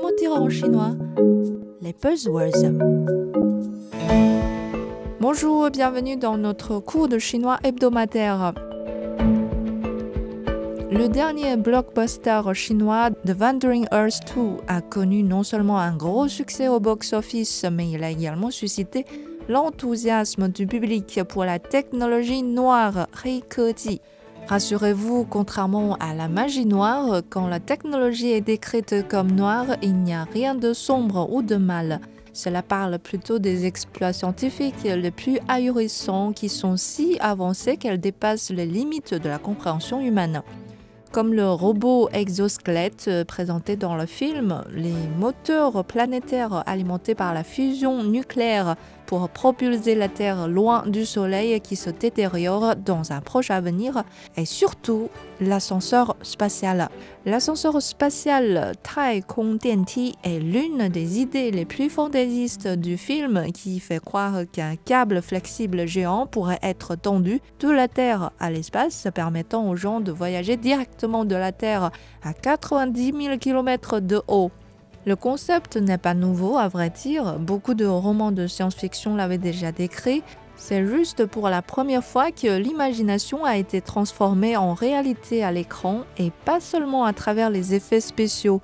comment dire en chinois Les buzzwords. Bonjour, bienvenue dans notre cours de chinois hebdomadaire. Le dernier blockbuster chinois The Wandering Earth 2 a connu non seulement un gros succès au box-office, mais il a également suscité l'enthousiasme du public pour la technologie noire Heikeji. Rassurez-vous, contrairement à la magie noire, quand la technologie est décrite comme noire, il n'y a rien de sombre ou de mal. Cela parle plutôt des exploits scientifiques les plus ahurissants qui sont si avancés qu'elles dépassent les limites de la compréhension humaine. Comme le robot exosquelette présenté dans le film, les moteurs planétaires alimentés par la fusion nucléaire pour propulser la Terre loin du Soleil qui se détériore dans un proche avenir et surtout l'ascenseur spatial. L'ascenseur spatial Tai Kong Dianti est l'une des idées les plus fantaisistes du film qui fait croire qu'un câble flexible géant pourrait être tendu de la Terre à l'espace permettant aux gens de voyager directement de la Terre à 90 000 km de haut. Le concept n'est pas nouveau, à vrai dire. Beaucoup de romans de science-fiction l'avaient déjà décrit. C'est juste pour la première fois que l'imagination a été transformée en réalité à l'écran et pas seulement à travers les effets spéciaux,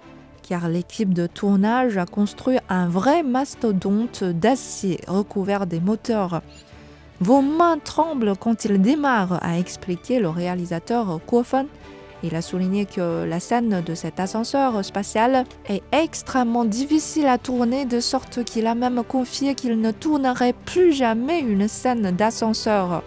car l'équipe de tournage a construit un vrai mastodonte d'acier recouvert des moteurs. Vos mains tremblent quand il démarre, a expliqué le réalisateur Kuofan. Il a souligné que la scène de cet ascenseur spatial est extrêmement difficile à tourner de sorte qu'il a même confié qu'il ne tournerait plus jamais une scène d'ascenseur.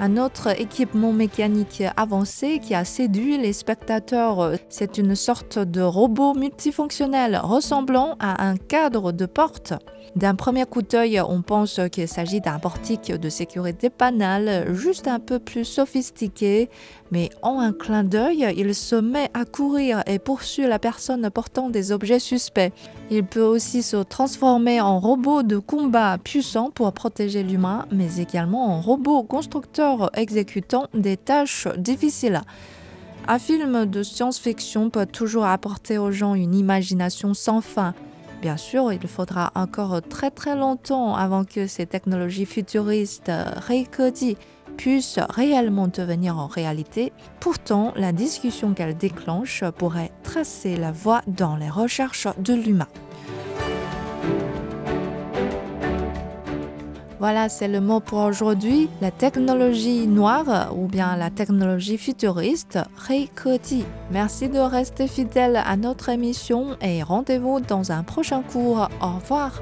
Un autre équipement mécanique avancé qui a séduit les spectateurs, c'est une sorte de robot multifonctionnel ressemblant à un cadre de porte. D'un premier coup d'œil, on pense qu'il s'agit d'un portique de sécurité banal, juste un peu plus sophistiqué, mais en un clin d'œil, il se met à courir et poursuit la personne portant des objets suspects. Il peut aussi se transformer en robot de combat puissant pour protéger l'humain, mais également en robot constructeur exécutant des tâches difficiles. Un film de science-fiction peut toujours apporter aux gens une imagination sans fin. Bien sûr, il faudra encore très très longtemps avant que ces technologies futuristes Reikeji puissent réellement devenir en réalité. Pourtant, la discussion qu'elle déclenche pourrait tracer la voie dans les recherches de l'humain. Voilà, c'est le mot pour aujourd'hui. La technologie noire ou bien la technologie futuriste, Reikeji. Merci de rester fidèle à notre émission et rendez-vous dans un prochain cours. Au revoir.